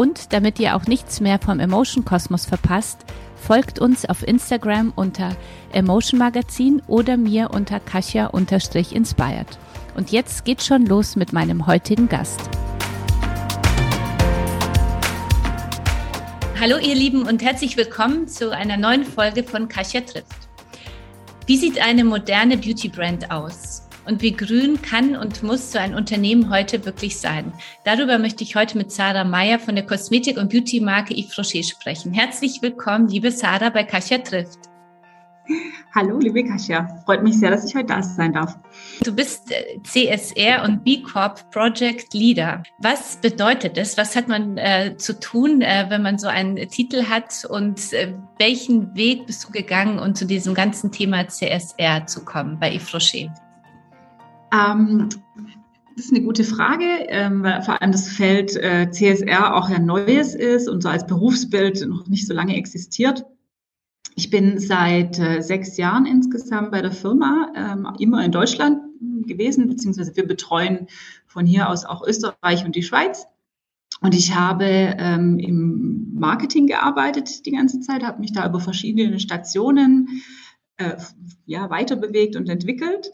Und damit ihr auch nichts mehr vom Emotion Kosmos verpasst, folgt uns auf Instagram unter Emotion Magazin oder mir unter Kasia-inspired. Und jetzt geht's schon los mit meinem heutigen Gast. Hallo ihr Lieben und herzlich willkommen zu einer neuen Folge von Kasia trifft. Wie sieht eine moderne Beauty Brand aus? Und wie grün kann und muss so ein Unternehmen heute wirklich sein. Darüber möchte ich heute mit Sarah Meyer von der Kosmetik- und Beauty-Marke Yves Rocher sprechen. Herzlich willkommen, liebe Sarah, bei Kasia trifft. Hallo, liebe Kasia. Freut mich sehr, dass ich heute da sein darf. Du bist äh, CSR und B Corp Project Leader. Was bedeutet das? Was hat man äh, zu tun, äh, wenn man so einen Titel hat? Und äh, welchen Weg bist du gegangen, um zu diesem ganzen Thema CSR zu kommen bei Yves Rocher? Ähm, das ist eine gute Frage, ähm, weil vor allem das Feld äh, CSR auch ein neues ist und so als Berufsbild noch nicht so lange existiert. Ich bin seit äh, sechs Jahren insgesamt bei der Firma, ähm, immer in Deutschland gewesen, beziehungsweise wir betreuen von hier aus auch Österreich und die Schweiz. Und ich habe ähm, im Marketing gearbeitet die ganze Zeit, habe mich da über verschiedene Stationen äh, ja, weiter bewegt und entwickelt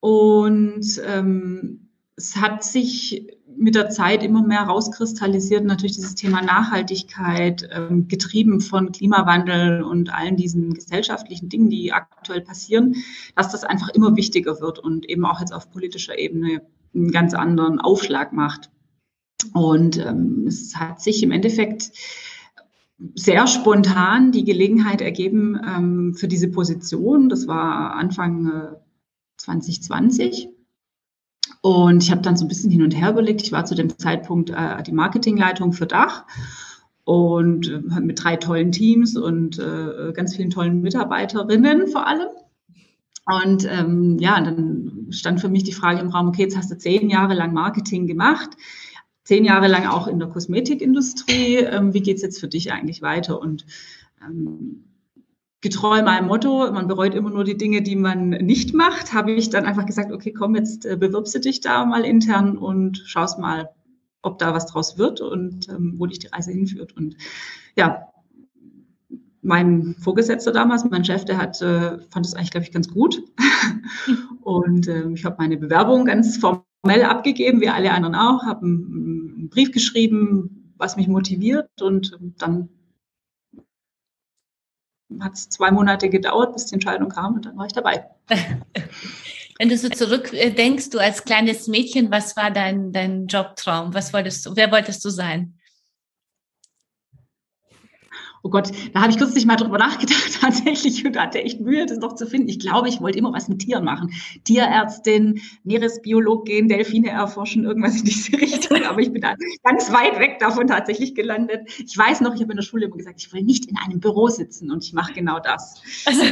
und ähm, es hat sich mit der Zeit immer mehr rauskristallisiert, natürlich dieses Thema Nachhaltigkeit, ähm, getrieben von Klimawandel und allen diesen gesellschaftlichen Dingen, die aktuell passieren, dass das einfach immer wichtiger wird und eben auch jetzt auf politischer Ebene einen ganz anderen Aufschlag macht. Und ähm, es hat sich im Endeffekt sehr spontan die Gelegenheit ergeben ähm, für diese Position. Das war Anfang äh, 2020. Und ich habe dann so ein bisschen hin und her überlegt. Ich war zu dem Zeitpunkt äh, die Marketingleitung für Dach und äh, mit drei tollen Teams und äh, ganz vielen tollen Mitarbeiterinnen vor allem. Und ähm, ja, dann stand für mich die Frage im Raum, okay, jetzt hast du zehn Jahre lang Marketing gemacht, zehn Jahre lang auch in der Kosmetikindustrie. Ähm, wie geht's jetzt für dich eigentlich weiter? Und ähm, getreu meinem Motto, man bereut immer nur die Dinge, die man nicht macht, habe ich dann einfach gesagt, okay, komm, jetzt äh, bewirbst du dich da mal intern und schaust mal, ob da was draus wird und ähm, wo dich die Reise hinführt. Und ja, mein Vorgesetzter damals, mein Chef, der hat, äh, fand es eigentlich, glaube ich, ganz gut. und äh, ich habe meine Bewerbung ganz formell abgegeben, wie alle anderen auch, habe einen, einen Brief geschrieben, was mich motiviert und dann hat es zwei Monate gedauert, bis die Entscheidung kam und dann war ich dabei. Wenn du so zurückdenkst, du als kleines Mädchen, was war dein, dein Jobtraum? Was wolltest du, wer wolltest du sein? Oh Gott, da habe ich kürzlich mal drüber nachgedacht tatsächlich und hatte echt Mühe, das noch zu finden. Ich glaube, ich wollte immer was mit Tieren machen. Tierärztin, Meeresbiologin, Delfine erforschen, irgendwas in diese Richtung. Aber ich bin da ganz weit weg davon tatsächlich gelandet. Ich weiß noch, ich habe in der Schule immer gesagt, ich will nicht in einem Büro sitzen und ich mache genau das. Also,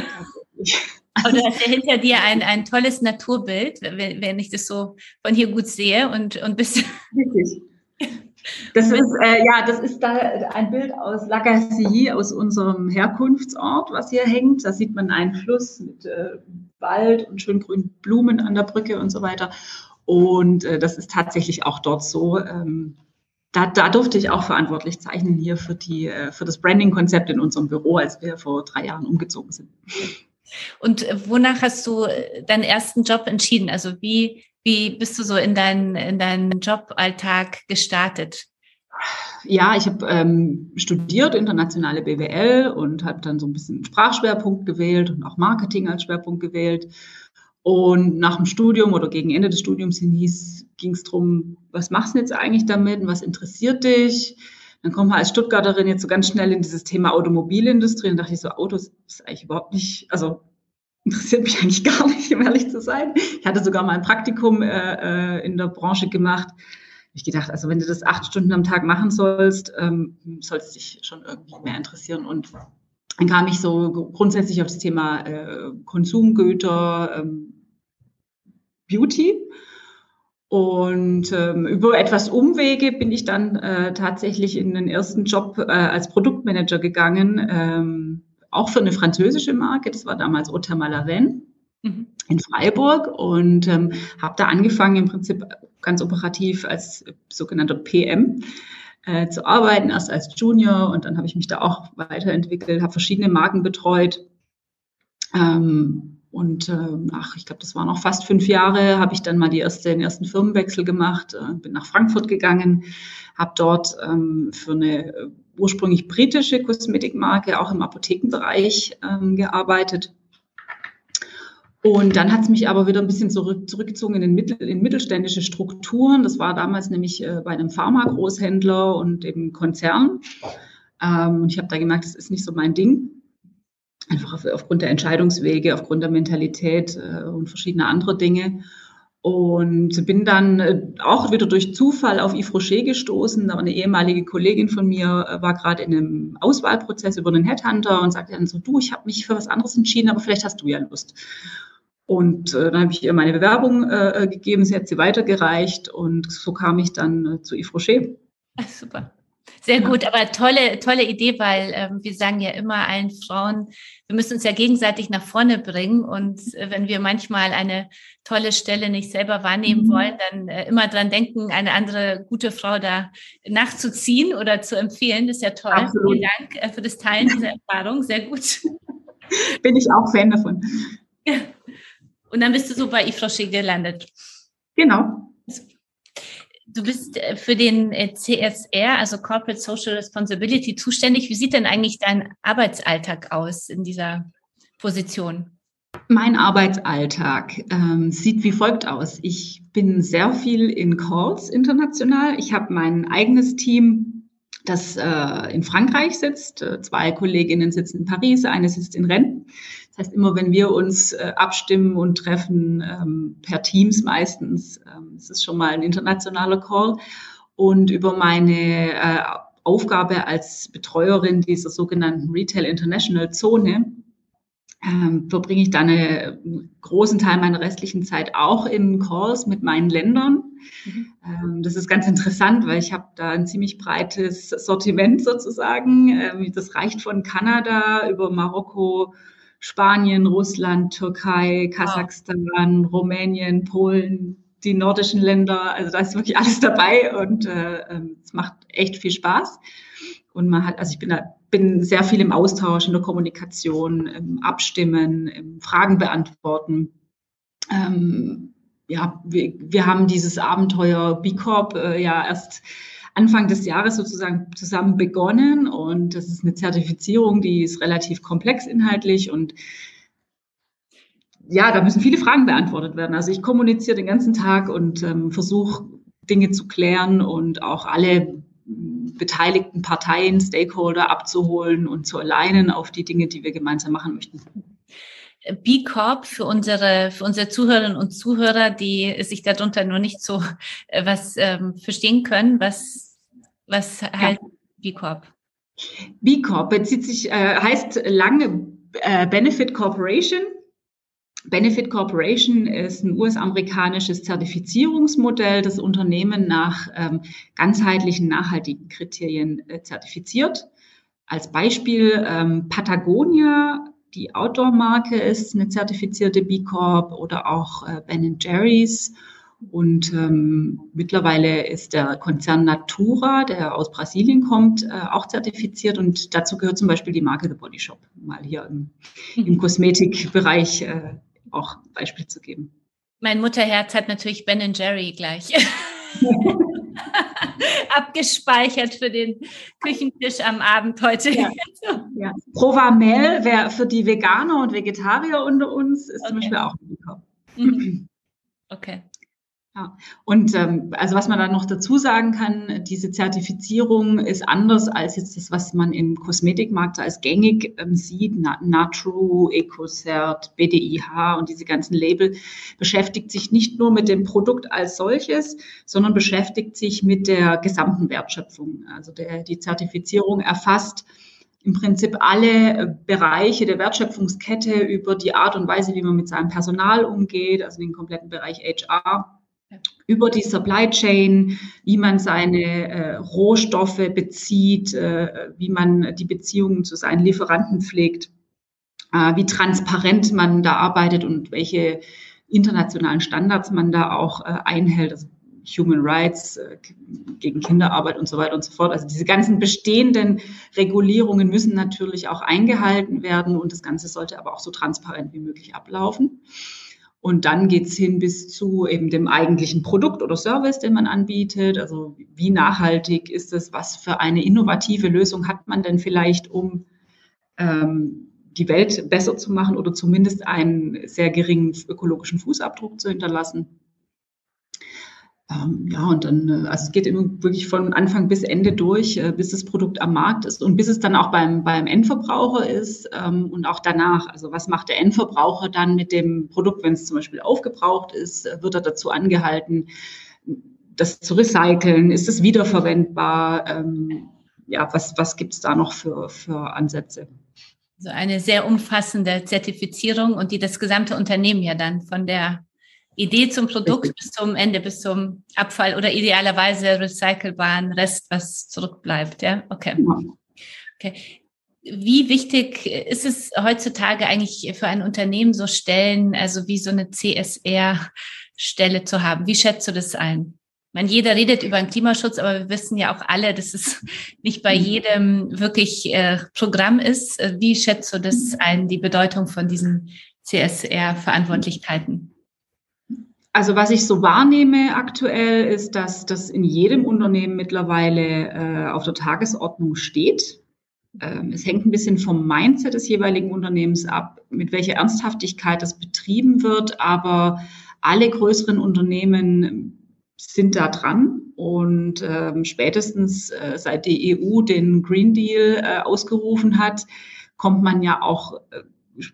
aber du hast ja hinter dir ein, ein tolles Naturbild, wenn, wenn ich das so von hier gut sehe und, und bist. Richtig. Das ist, äh, ja, das ist da ein Bild aus Lagacy, aus unserem Herkunftsort, was hier hängt. Da sieht man einen Fluss mit äh, Wald und schön grünen Blumen an der Brücke und so weiter. Und äh, das ist tatsächlich auch dort so. Ähm, da, da durfte ich auch verantwortlich zeichnen hier für, die, äh, für das Branding-Konzept in unserem Büro, als wir vor drei Jahren umgezogen sind. Und wonach hast du äh, deinen ersten Job entschieden? Also wie, wie bist du so in deinen, in deinen Joballtag gestartet? Ja, ich habe ähm, studiert internationale BWL und habe dann so ein bisschen Sprachschwerpunkt gewählt und auch Marketing als Schwerpunkt gewählt. Und nach dem Studium oder gegen Ende des Studiums ging es darum, was machst du jetzt eigentlich damit und was interessiert dich? Dann kommt man als Stuttgarterin jetzt so ganz schnell in dieses Thema Automobilindustrie und dachte ich so, Autos ist eigentlich überhaupt nicht, also interessiert mich eigentlich gar nicht, um ehrlich zu sein. Ich hatte sogar mal ein Praktikum äh, äh in der Branche gemacht. ich gedacht, also wenn du das acht Stunden am Tag machen sollst, ähm, sollst dich schon irgendwie mehr interessieren. Und dann kam ich so grundsätzlich auf das Thema äh, Konsumgüter, ähm, Beauty. Und ähm, über etwas Umwege bin ich dann äh, tatsächlich in den ersten Job äh, als Produktmanager gegangen, ähm, auch für eine französische Marke. Das war damals Otter Malaven mhm. in Freiburg und ähm, habe da angefangen im Prinzip ganz operativ als sogenannter PM äh, zu arbeiten, erst als Junior und dann habe ich mich da auch weiterentwickelt, habe verschiedene Marken betreut. Ähm, und äh, ach, ich glaube, das waren noch fast fünf Jahre, habe ich dann mal die erste, den ersten Firmenwechsel gemacht, äh, bin nach Frankfurt gegangen, habe dort ähm, für eine ursprünglich britische Kosmetikmarke auch im Apothekenbereich ähm, gearbeitet. Und dann hat es mich aber wieder ein bisschen zurück, zurückgezogen in, Mittel, in mittelständische Strukturen. Das war damals nämlich äh, bei einem Pharma-Großhändler und eben Konzern. Ähm, und ich habe da gemerkt, das ist nicht so mein Ding. Einfach auf, aufgrund der Entscheidungswege, aufgrund der Mentalität äh, und verschiedener anderer Dinge. Und bin dann äh, auch wieder durch Zufall auf Yves Rocher gestoßen. eine ehemalige Kollegin von mir äh, war gerade in einem Auswahlprozess über einen Headhunter und sagte dann so, du, ich habe mich für was anderes entschieden, aber vielleicht hast du ja Lust. Und äh, dann habe ich ihr meine Bewerbung äh, gegeben, sie hat sie weitergereicht und so kam ich dann zu Yves Rocher. Ach, super. Sehr gut, aber tolle, tolle Idee, weil ähm, wir sagen ja immer allen Frauen, wir müssen uns ja gegenseitig nach vorne bringen. Und äh, wenn wir manchmal eine tolle Stelle nicht selber wahrnehmen mhm. wollen, dann äh, immer dran denken, eine andere gute Frau da nachzuziehen oder zu empfehlen. Das ist ja toll. Absolut. Vielen Dank äh, für das Teilen dieser Erfahrung. Sehr gut. Bin ich auch Fan davon. Und dann bist du so bei Ifroshi gelandet. Genau. Du bist äh, für den äh, CSR, also Corporate Social Responsibility, zuständig. Wie sieht denn eigentlich dein Arbeitsalltag aus in dieser Position? Mein Arbeitsalltag ähm, sieht wie folgt aus. Ich bin sehr viel in Calls international. Ich habe mein eigenes Team, das äh, in Frankreich sitzt. Äh, zwei Kolleginnen sitzen in Paris, eine sitzt in Rennes. Das heißt, immer wenn wir uns äh, abstimmen und treffen, ähm, per Teams meistens, ähm, das ist schon mal ein internationaler Call. Und über meine äh, Aufgabe als Betreuerin dieser sogenannten Retail International Zone ähm, verbringe ich dann einen großen Teil meiner restlichen Zeit auch in Calls mit meinen Ländern. Mhm. Ähm, das ist ganz interessant, weil ich habe da ein ziemlich breites Sortiment sozusagen. Ähm, das reicht von Kanada über Marokko, Spanien, Russland, Türkei, Kasachstan, wow. Rumänien, Polen, die nordischen Länder. Also da ist wirklich alles dabei und äh, ähm, es macht echt viel Spaß. Und man hat, also ich bin da, bin sehr viel im Austausch, in der Kommunikation, im Abstimmen, im Fragen beantworten. Ähm, ja, wir, wir haben dieses Abenteuer B Corp äh, ja erst Anfang des Jahres sozusagen zusammen begonnen und das ist eine Zertifizierung, die ist relativ komplex inhaltlich und ja, da müssen viele Fragen beantwortet werden. Also ich kommuniziere den ganzen Tag und ähm, versuche Dinge zu klären und auch alle beteiligten Parteien, Stakeholder abzuholen und zu alignen auf die Dinge, die wir gemeinsam machen möchten. B Corp für unsere für unsere Zuhörerinnen und Zuhörer, die sich darunter nur nicht so äh, was ähm, verstehen können, was was heißt ja. B Corp? B Corp bezieht sich, äh, heißt lange äh, Benefit Corporation. Benefit Corporation ist ein US-amerikanisches Zertifizierungsmodell, das Unternehmen nach ähm, ganzheitlichen nachhaltigen Kriterien äh, zertifiziert. Als Beispiel ähm, Patagonia, die Outdoor-Marke, ist eine zertifizierte B Corp oder auch äh, Ben Jerry's und ähm, mittlerweile ist der Konzern Natura, der aus Brasilien kommt, äh, auch zertifiziert. Und dazu gehört zum Beispiel die Marke The Body Shop, mal hier im, im Kosmetikbereich äh, auch Beispiel zu geben. Mein Mutterherz hat natürlich Ben Jerry gleich. abgespeichert für den Küchentisch am Abend heute. Ja. ja. Provamel wäre für die Veganer und Vegetarier unter uns, ist okay. zum Beispiel auch ein mhm. Okay. Ja, und ähm, also was man da noch dazu sagen kann, diese Zertifizierung ist anders als jetzt das, was man im Kosmetikmarkt als gängig ähm, sieht. Natru, EcoCert, BDIH und diese ganzen Label beschäftigt sich nicht nur mit dem Produkt als solches, sondern beschäftigt sich mit der gesamten Wertschöpfung. Also der, die Zertifizierung erfasst im Prinzip alle Bereiche der Wertschöpfungskette über die Art und Weise, wie man mit seinem Personal umgeht, also den kompletten Bereich HR über die Supply Chain, wie man seine äh, Rohstoffe bezieht, äh, wie man die Beziehungen zu seinen Lieferanten pflegt, äh, wie transparent man da arbeitet und welche internationalen Standards man da auch äh, einhält. Also Human Rights, äh, gegen Kinderarbeit und so weiter und so fort. Also diese ganzen bestehenden Regulierungen müssen natürlich auch eingehalten werden und das Ganze sollte aber auch so transparent wie möglich ablaufen. Und dann geht's hin bis zu eben dem eigentlichen Produkt oder Service, den man anbietet. Also wie nachhaltig ist es? Was für eine innovative Lösung hat man denn vielleicht, um ähm, die Welt besser zu machen oder zumindest einen sehr geringen ökologischen Fußabdruck zu hinterlassen? Ähm, ja, und dann, äh, also es geht immer wirklich von Anfang bis Ende durch, äh, bis das Produkt am Markt ist und bis es dann auch beim, beim Endverbraucher ist ähm, und auch danach. Also was macht der Endverbraucher dann mit dem Produkt, wenn es zum Beispiel aufgebraucht ist? Äh, wird er dazu angehalten, das zu recyceln? Ist es wiederverwendbar? Ähm, ja, was, was gibt es da noch für, für Ansätze? So eine sehr umfassende Zertifizierung und die das gesamte Unternehmen ja dann von der Idee zum Produkt Richtig. bis zum Ende, bis zum Abfall oder idealerweise recycelbaren Rest, was zurückbleibt. Ja, okay. Okay. Wie wichtig ist es heutzutage eigentlich für ein Unternehmen so Stellen, also wie so eine CSR-Stelle zu haben? Wie schätzt du das ein? Ich meine, jeder redet über den Klimaschutz, aber wir wissen ja auch alle, dass es nicht bei mhm. jedem wirklich äh, Programm ist. Wie schätzt du das ein, die Bedeutung von diesen CSR-Verantwortlichkeiten? Also was ich so wahrnehme aktuell ist, dass das in jedem Unternehmen mittlerweile äh, auf der Tagesordnung steht. Ähm, es hängt ein bisschen vom Mindset des jeweiligen Unternehmens ab, mit welcher Ernsthaftigkeit das betrieben wird. Aber alle größeren Unternehmen sind da dran und ähm, spätestens äh, seit die EU den Green Deal äh, ausgerufen hat, kommt man ja auch äh,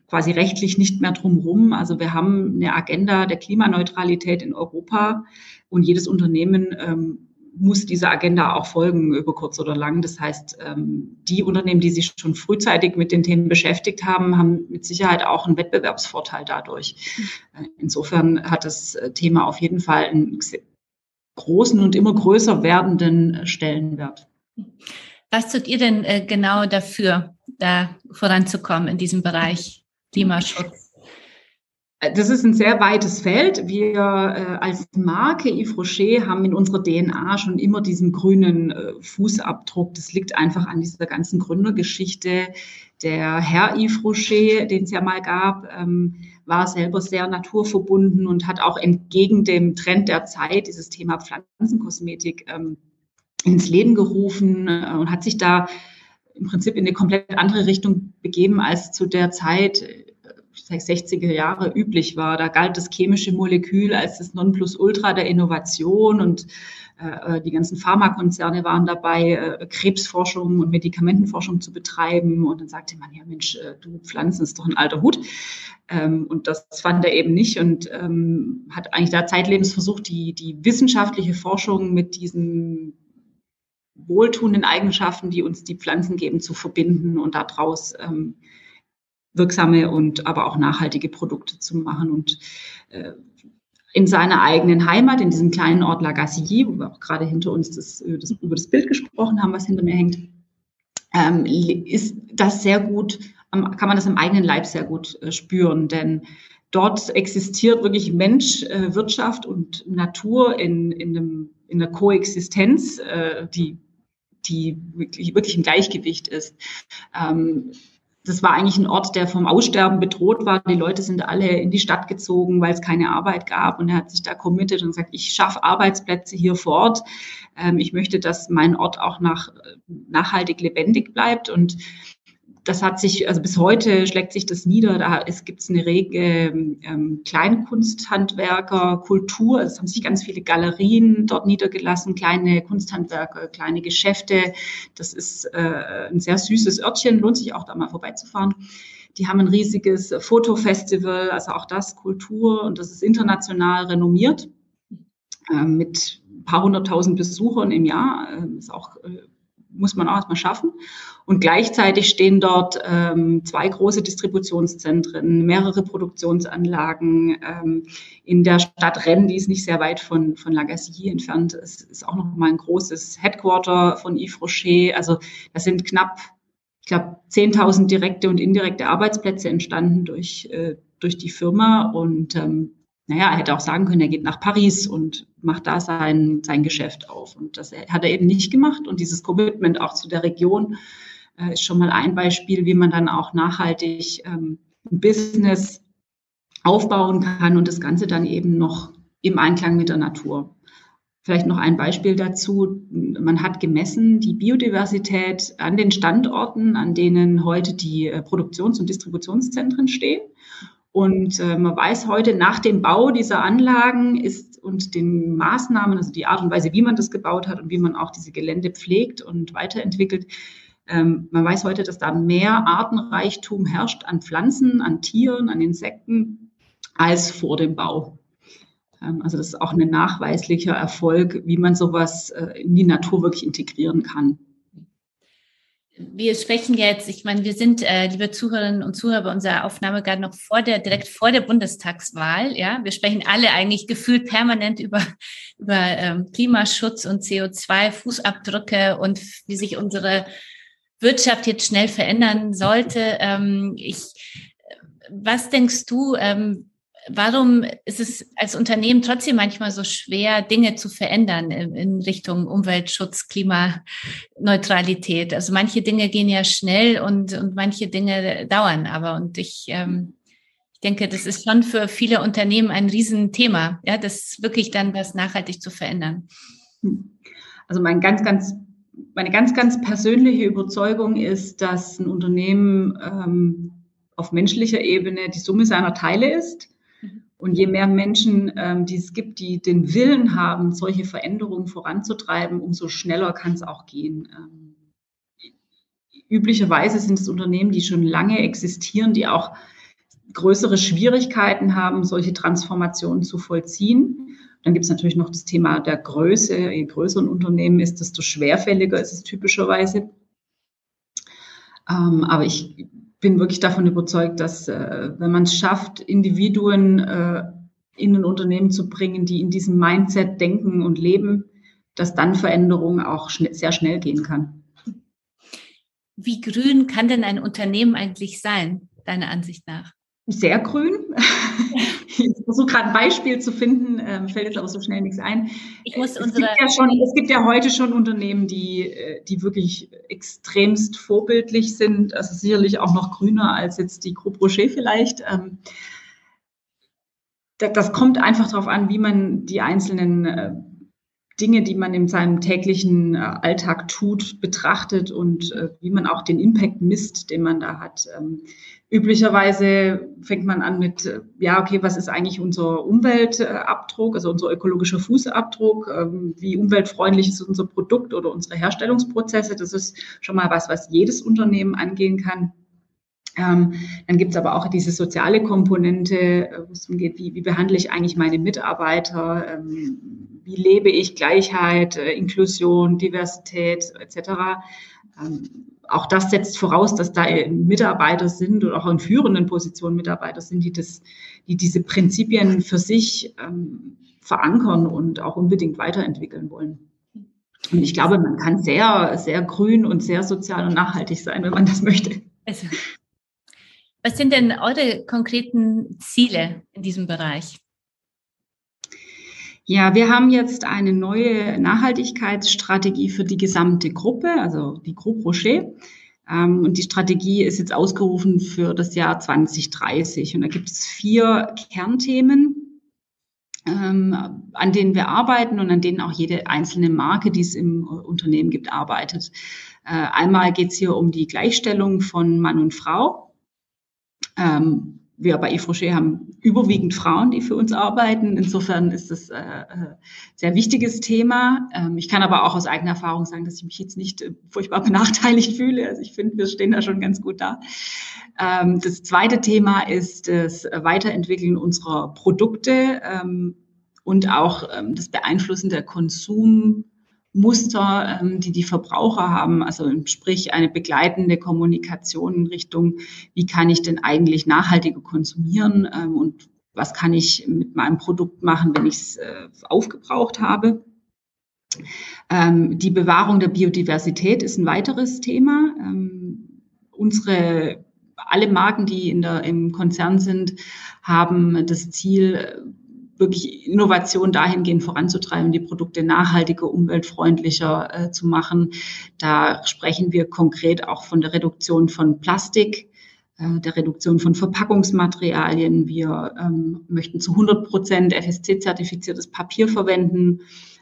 quasi rechtlich nicht mehr drumherum. Also wir haben eine Agenda der Klimaneutralität in Europa und jedes Unternehmen ähm, muss dieser Agenda auch folgen über kurz oder lang. Das heißt, ähm, die Unternehmen, die sich schon frühzeitig mit den Themen beschäftigt haben, haben mit Sicherheit auch einen Wettbewerbsvorteil dadurch. Äh, insofern hat das Thema auf jeden Fall einen großen und immer größer werdenden Stellenwert. Was tut ihr denn äh, genau dafür, da voranzukommen in diesem Bereich Klimaschutz? Das ist ein sehr weites Feld. Wir äh, als Marke Yves Rocher haben in unserer DNA schon immer diesen grünen äh, Fußabdruck. Das liegt einfach an dieser ganzen Gründergeschichte. Der Herr Yves Rocher, den es ja mal gab, ähm, war selber sehr naturverbunden und hat auch entgegen dem Trend der Zeit dieses Thema Pflanzenkosmetik ähm, ins Leben gerufen äh, und hat sich da im Prinzip in eine komplett andere Richtung begeben, als zu der Zeit, 60er äh, Jahre üblich war. Da galt das chemische Molekül als das Nonplusultra der Innovation und äh, die ganzen Pharmakonzerne waren dabei, äh, Krebsforschung und Medikamentenforschung zu betreiben. Und dann sagte man, ja Mensch, äh, du Pflanzen ist doch ein alter Hut. Ähm, und das fand er eben nicht und ähm, hat eigentlich da zeitlebens versucht, die, die wissenschaftliche Forschung mit diesen wohltuenden Eigenschaften, die uns die Pflanzen geben, zu verbinden und daraus ähm, wirksame und aber auch nachhaltige Produkte zu machen. Und äh, in seiner eigenen Heimat, in diesem kleinen Ort Lagassier, wo wir auch gerade hinter uns das, äh, das, über das Bild gesprochen haben, was hinter mir hängt, ähm, ist das sehr gut, kann man das im eigenen Leib sehr gut äh, spüren. Denn dort existiert wirklich Mensch, äh, Wirtschaft und Natur in, in, einem, in einer Koexistenz, äh, die die wirklich, wirklich im Gleichgewicht ist. Ähm, das war eigentlich ein Ort, der vom Aussterben bedroht war. Die Leute sind alle in die Stadt gezogen, weil es keine Arbeit gab. Und er hat sich da committed und sagt, ich schaffe Arbeitsplätze hier vor Ort. Ähm, ich möchte, dass mein Ort auch nach, nachhaltig lebendig bleibt. Und das hat sich, also bis heute schlägt sich das nieder. Da es gibt eine rege ähm, Kleinkunsthandwerker, Kultur. Es haben sich ganz viele Galerien dort niedergelassen, kleine Kunsthandwerker, kleine Geschäfte. Das ist äh, ein sehr süßes Örtchen, lohnt sich auch da mal vorbeizufahren. Die haben ein riesiges Fotofestival, also auch das Kultur und das ist international renommiert äh, mit ein paar hunderttausend Besuchern im Jahr. Äh, ist auch äh, muss man auch erstmal schaffen. Und gleichzeitig stehen dort ähm, zwei große Distributionszentren, mehrere Produktionsanlagen. Ähm, in der Stadt Rennes, die ist nicht sehr weit von, von Lagacy entfernt, es ist auch noch mal ein großes Headquarter von Yves Rocher. Also das sind knapp, ich glaube, 10.000 direkte und indirekte Arbeitsplätze entstanden durch, äh, durch die Firma. Und ähm, naja, er hätte auch sagen können, er geht nach Paris und macht da sein, sein Geschäft auf. Und das hat er eben nicht gemacht. Und dieses Commitment auch zu der Region äh, ist schon mal ein Beispiel, wie man dann auch nachhaltig ähm, ein Business aufbauen kann und das Ganze dann eben noch im Einklang mit der Natur. Vielleicht noch ein Beispiel dazu. Man hat gemessen die Biodiversität an den Standorten, an denen heute die äh, Produktions- und Distributionszentren stehen. Und äh, man weiß heute, nach dem Bau dieser Anlagen ist und den Maßnahmen, also die Art und Weise, wie man das gebaut hat und wie man auch diese Gelände pflegt und weiterentwickelt, ähm, man weiß heute, dass da mehr Artenreichtum herrscht an Pflanzen, an Tieren, an Insekten als vor dem Bau. Ähm, also das ist auch ein nachweislicher Erfolg, wie man sowas äh, in die Natur wirklich integrieren kann wir sprechen jetzt, ich meine, wir sind, äh, liebe Zuhörerinnen und Zuhörer, bei unserer Aufnahme gerade noch vor der, direkt vor der Bundestagswahl, ja. Wir sprechen alle eigentlich gefühlt permanent über, über ähm, Klimaschutz und CO2-Fußabdrücke und wie sich unsere Wirtschaft jetzt schnell verändern sollte. Ähm, ich, was denkst du, ähm, Warum ist es als Unternehmen trotzdem manchmal so schwer, Dinge zu verändern in Richtung Umweltschutz, Klimaneutralität? Also manche Dinge gehen ja schnell und, und manche Dinge dauern aber. Und ich, ähm, ich denke, das ist schon für viele Unternehmen ein Riesenthema, ja, das wirklich dann was nachhaltig zu verändern. Also mein ganz, ganz, meine ganz, ganz persönliche Überzeugung ist, dass ein Unternehmen ähm, auf menschlicher Ebene die Summe seiner Teile ist und je mehr Menschen, ähm, die es gibt, die den Willen haben, solche Veränderungen voranzutreiben, umso schneller kann es auch gehen. Ähm, üblicherweise sind es Unternehmen, die schon lange existieren, die auch größere Schwierigkeiten haben, solche Transformationen zu vollziehen. Dann gibt es natürlich noch das Thema der Größe. Je größer ein Unternehmen ist, desto schwerfälliger ist es typischerweise. Ähm, aber ich bin wirklich davon überzeugt, dass äh, wenn man es schafft, Individuen äh, in ein Unternehmen zu bringen, die in diesem Mindset denken und leben, dass dann Veränderung auch schn sehr schnell gehen kann. Wie grün kann denn ein Unternehmen eigentlich sein, deiner Ansicht nach? sehr grün. Versuche gerade ein Beispiel zu finden, ähm, fällt jetzt aber so schnell nichts ein. Ich muss es, gibt ja schon, es gibt ja heute schon Unternehmen, die, äh, die wirklich extremst vorbildlich sind, also sicherlich auch noch grüner als jetzt die Groupe Rocher vielleicht. Ähm, das kommt einfach darauf an, wie man die einzelnen äh, Dinge, die man in seinem täglichen äh, Alltag tut, betrachtet und wie man auch den Impact misst, den man da hat. Ähm, Üblicherweise fängt man an mit, äh, ja, okay, was ist eigentlich unser Umweltabdruck, also unser ökologischer Fußabdruck, ähm, wie umweltfreundlich ist unser Produkt oder unsere Herstellungsprozesse. Das ist schon mal was, was jedes Unternehmen angehen kann. Ähm, dann gibt es aber auch diese soziale Komponente, äh, wo es darum geht, wie, wie behandle ich eigentlich meine Mitarbeiter, ähm, wie lebe ich Gleichheit, äh, Inklusion, Diversität etc auch das setzt voraus, dass da Mitarbeiter sind oder auch in führenden Positionen Mitarbeiter sind, die das, die diese Prinzipien für sich ähm, verankern und auch unbedingt weiterentwickeln wollen. Und ich glaube, man kann sehr, sehr grün und sehr sozial und nachhaltig sein, wenn man das möchte. Also, was sind denn eure konkreten Ziele in diesem Bereich? Ja, wir haben jetzt eine neue Nachhaltigkeitsstrategie für die gesamte Gruppe, also die Groupe Rocher. Ähm, und die Strategie ist jetzt ausgerufen für das Jahr 2030. Und da gibt es vier Kernthemen, ähm, an denen wir arbeiten und an denen auch jede einzelne Marke, die es im Unternehmen gibt, arbeitet. Äh, einmal geht es hier um die Gleichstellung von Mann und Frau. Ähm, wir bei Yves Rocher haben überwiegend Frauen, die für uns arbeiten. Insofern ist das äh, äh sehr wichtiges Thema. Ähm, ich kann aber auch aus eigener Erfahrung sagen, dass ich mich jetzt nicht äh, furchtbar benachteiligt fühle. Also ich finde, wir stehen da schon ganz gut da. Ähm, das zweite Thema ist das Weiterentwickeln unserer Produkte ähm, und auch das Beeinflussen der Konsum Muster, ähm, die die Verbraucher haben, also sprich eine begleitende Kommunikation in Richtung, wie kann ich denn eigentlich nachhaltiger konsumieren ähm, und was kann ich mit meinem Produkt machen, wenn ich es äh, aufgebraucht habe. Ähm, die Bewahrung der Biodiversität ist ein weiteres Thema. Ähm, unsere alle Marken, die in der, im Konzern sind, haben das Ziel, wirklich Innovation dahingehend voranzutreiben, die Produkte nachhaltiger, umweltfreundlicher äh, zu machen. Da sprechen wir konkret auch von der Reduktion von Plastik, äh, der Reduktion von Verpackungsmaterialien. Wir ähm, möchten zu 100 Prozent FSC-zertifiziertes Papier verwenden.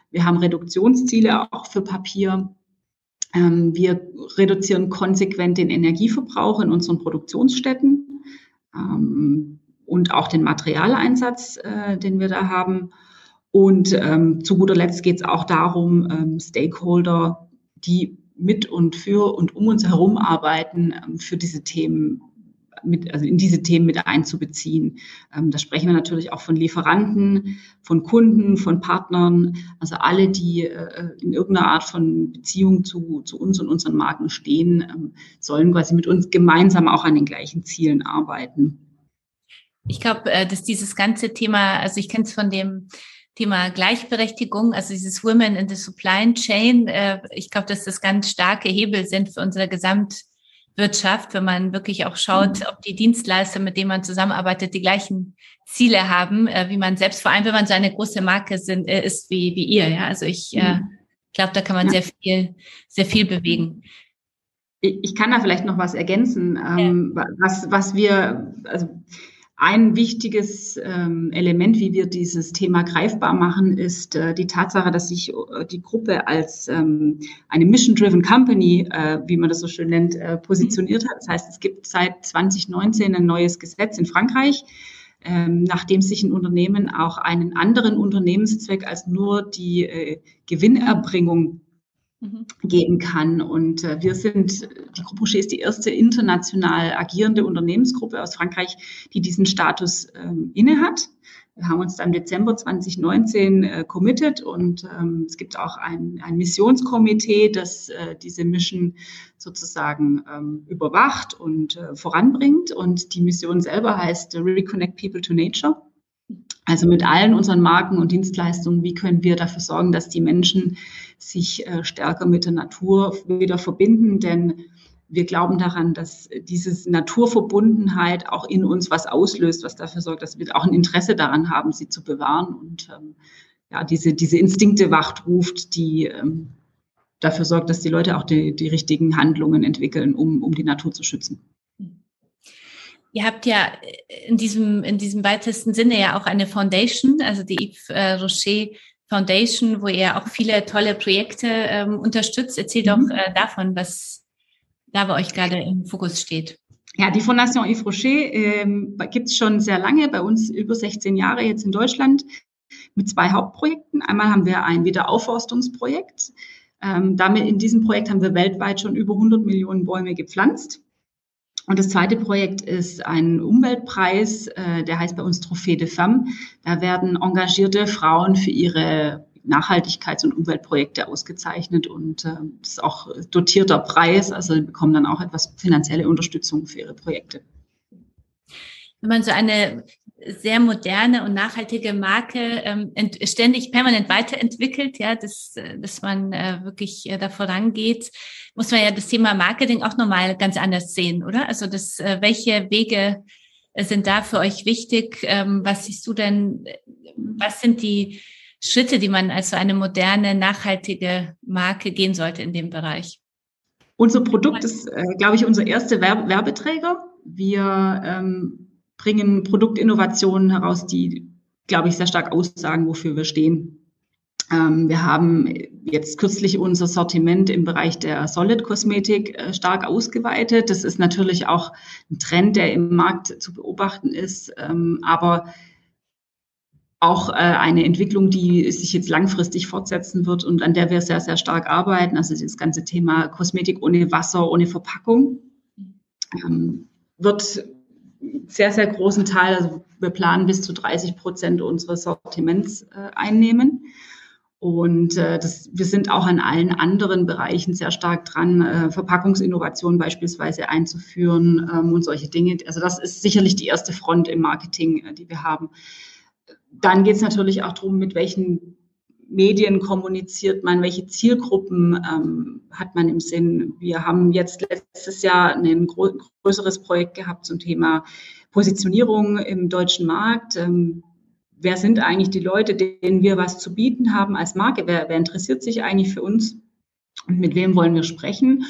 Wir haben Reduktionsziele auch für Papier. Ähm, wir reduzieren konsequent den Energieverbrauch in unseren Produktionsstätten. Ähm, und auch den Materialeinsatz, äh, den wir da haben. Und ähm, zu guter Letzt geht es auch darum, ähm, Stakeholder, die mit und für und um uns herum arbeiten, ähm, für diese Themen mit, also in diese Themen mit einzubeziehen. Ähm, da sprechen wir natürlich auch von Lieferanten, von Kunden, von Partnern, also alle, die äh, in irgendeiner Art von Beziehung zu, zu uns und unseren Marken stehen, ähm, sollen quasi mit uns gemeinsam auch an den gleichen Zielen arbeiten. Ich glaube, äh, dass dieses ganze Thema, also ich kenne es von dem Thema Gleichberechtigung, also dieses Women in the Supply Chain, äh, ich glaube, dass das ganz starke Hebel sind für unsere Gesamtwirtschaft, wenn man wirklich auch schaut, mhm. ob die Dienstleister, mit denen man zusammenarbeitet, die gleichen Ziele haben, äh, wie man selbst, vor allem wenn man so eine große Marke sind, ist wie, wie ihr. Ja, also ich mhm. glaube, da kann man sehr viel, sehr viel bewegen. Ich kann da vielleicht noch was ergänzen, ähm, ja. was, was wir, also ein wichtiges ähm, Element, wie wir dieses Thema greifbar machen, ist äh, die Tatsache, dass sich äh, die Gruppe als ähm, eine Mission-Driven Company, äh, wie man das so schön nennt, positioniert hat. Das heißt, es gibt seit 2019 ein neues Gesetz in Frankreich, ähm, nachdem sich ein Unternehmen auch einen anderen Unternehmenszweck als nur die Gewinnerbringung. Geben kann. Und äh, wir sind, die Gruppe Rocher ist die erste international agierende Unternehmensgruppe aus Frankreich, die diesen Status ähm, innehat. Wir haben uns dann im Dezember 2019 äh, committed und ähm, es gibt auch ein, ein Missionskomitee, das äh, diese Mission sozusagen ähm, überwacht und äh, voranbringt. Und die Mission selber heißt Reconnect People to Nature. Also mit allen unseren Marken und Dienstleistungen, wie können wir dafür sorgen, dass die Menschen sich äh, stärker mit der Natur wieder verbinden? Denn wir glauben daran, dass diese Naturverbundenheit auch in uns was auslöst, was dafür sorgt, dass wir auch ein Interesse daran haben, sie zu bewahren und ähm, ja, diese, diese Instinkte wachtruft, die ähm, dafür sorgt, dass die Leute auch die, die richtigen Handlungen entwickeln, um, um die Natur zu schützen. Ihr habt ja in diesem, in diesem weitesten Sinne ja auch eine Foundation, also die Yves äh, Rocher Foundation, wo ihr auch viele tolle Projekte ähm, unterstützt. Erzählt mhm. doch äh, davon, was da bei euch gerade im Fokus steht. Ja, die Fondation Yves Rocher ähm, gibt es schon sehr lange, bei uns über 16 Jahre jetzt in Deutschland, mit zwei Hauptprojekten. Einmal haben wir ein Wiederaufforstungsprojekt. Ähm, damit in diesem Projekt haben wir weltweit schon über 100 Millionen Bäume gepflanzt. Und das zweite Projekt ist ein Umweltpreis, äh, der heißt bei uns Trophée de Femme. Da werden engagierte Frauen für ihre Nachhaltigkeits- und Umweltprojekte ausgezeichnet und äh, das ist auch dotierter Preis, also bekommen dann auch etwas finanzielle Unterstützung für ihre Projekte. Wenn man so eine sehr moderne und nachhaltige Marke ähm, ständig permanent weiterentwickelt, ja, dass, dass man äh, wirklich äh, da vorangeht, muss man ja das Thema Marketing auch nochmal ganz anders sehen, oder? Also das, äh, welche Wege sind da für euch wichtig? Ähm, was siehst du denn, was sind die Schritte, die man als so eine moderne, nachhaltige Marke gehen sollte in dem Bereich? Unser Produkt ist, äh, glaube ich, unser erster Werbe Werbeträger. Wir ähm, bringen Produktinnovationen heraus, die, glaube ich, sehr stark aussagen, wofür wir stehen. Ähm, wir haben jetzt kürzlich unser Sortiment im Bereich der Solid-Kosmetik äh, stark ausgeweitet. Das ist natürlich auch ein Trend, der im Markt zu beobachten ist, ähm, aber auch äh, eine Entwicklung, die sich jetzt langfristig fortsetzen wird und an der wir sehr, sehr stark arbeiten. Also das ganze Thema Kosmetik ohne Wasser, ohne Verpackung ähm, wird sehr, sehr großen Teil, also wir planen bis zu 30 Prozent unseres Sortiments äh, einnehmen. Und äh, das, wir sind auch an allen anderen Bereichen sehr stark dran, äh, Verpackungsinnovationen beispielsweise einzuführen ähm, und solche Dinge. Also das ist sicherlich die erste Front im Marketing, äh, die wir haben. Dann geht es natürlich auch darum, mit welchen Medien kommuniziert man, welche Zielgruppen ähm, hat man im Sinn. Wir haben jetzt letztes Jahr ein größeres Projekt gehabt zum Thema Positionierung im deutschen Markt. Ähm, wer sind eigentlich die Leute, denen wir was zu bieten haben als Marke? Wer, wer interessiert sich eigentlich für uns? Und mit wem wollen wir sprechen?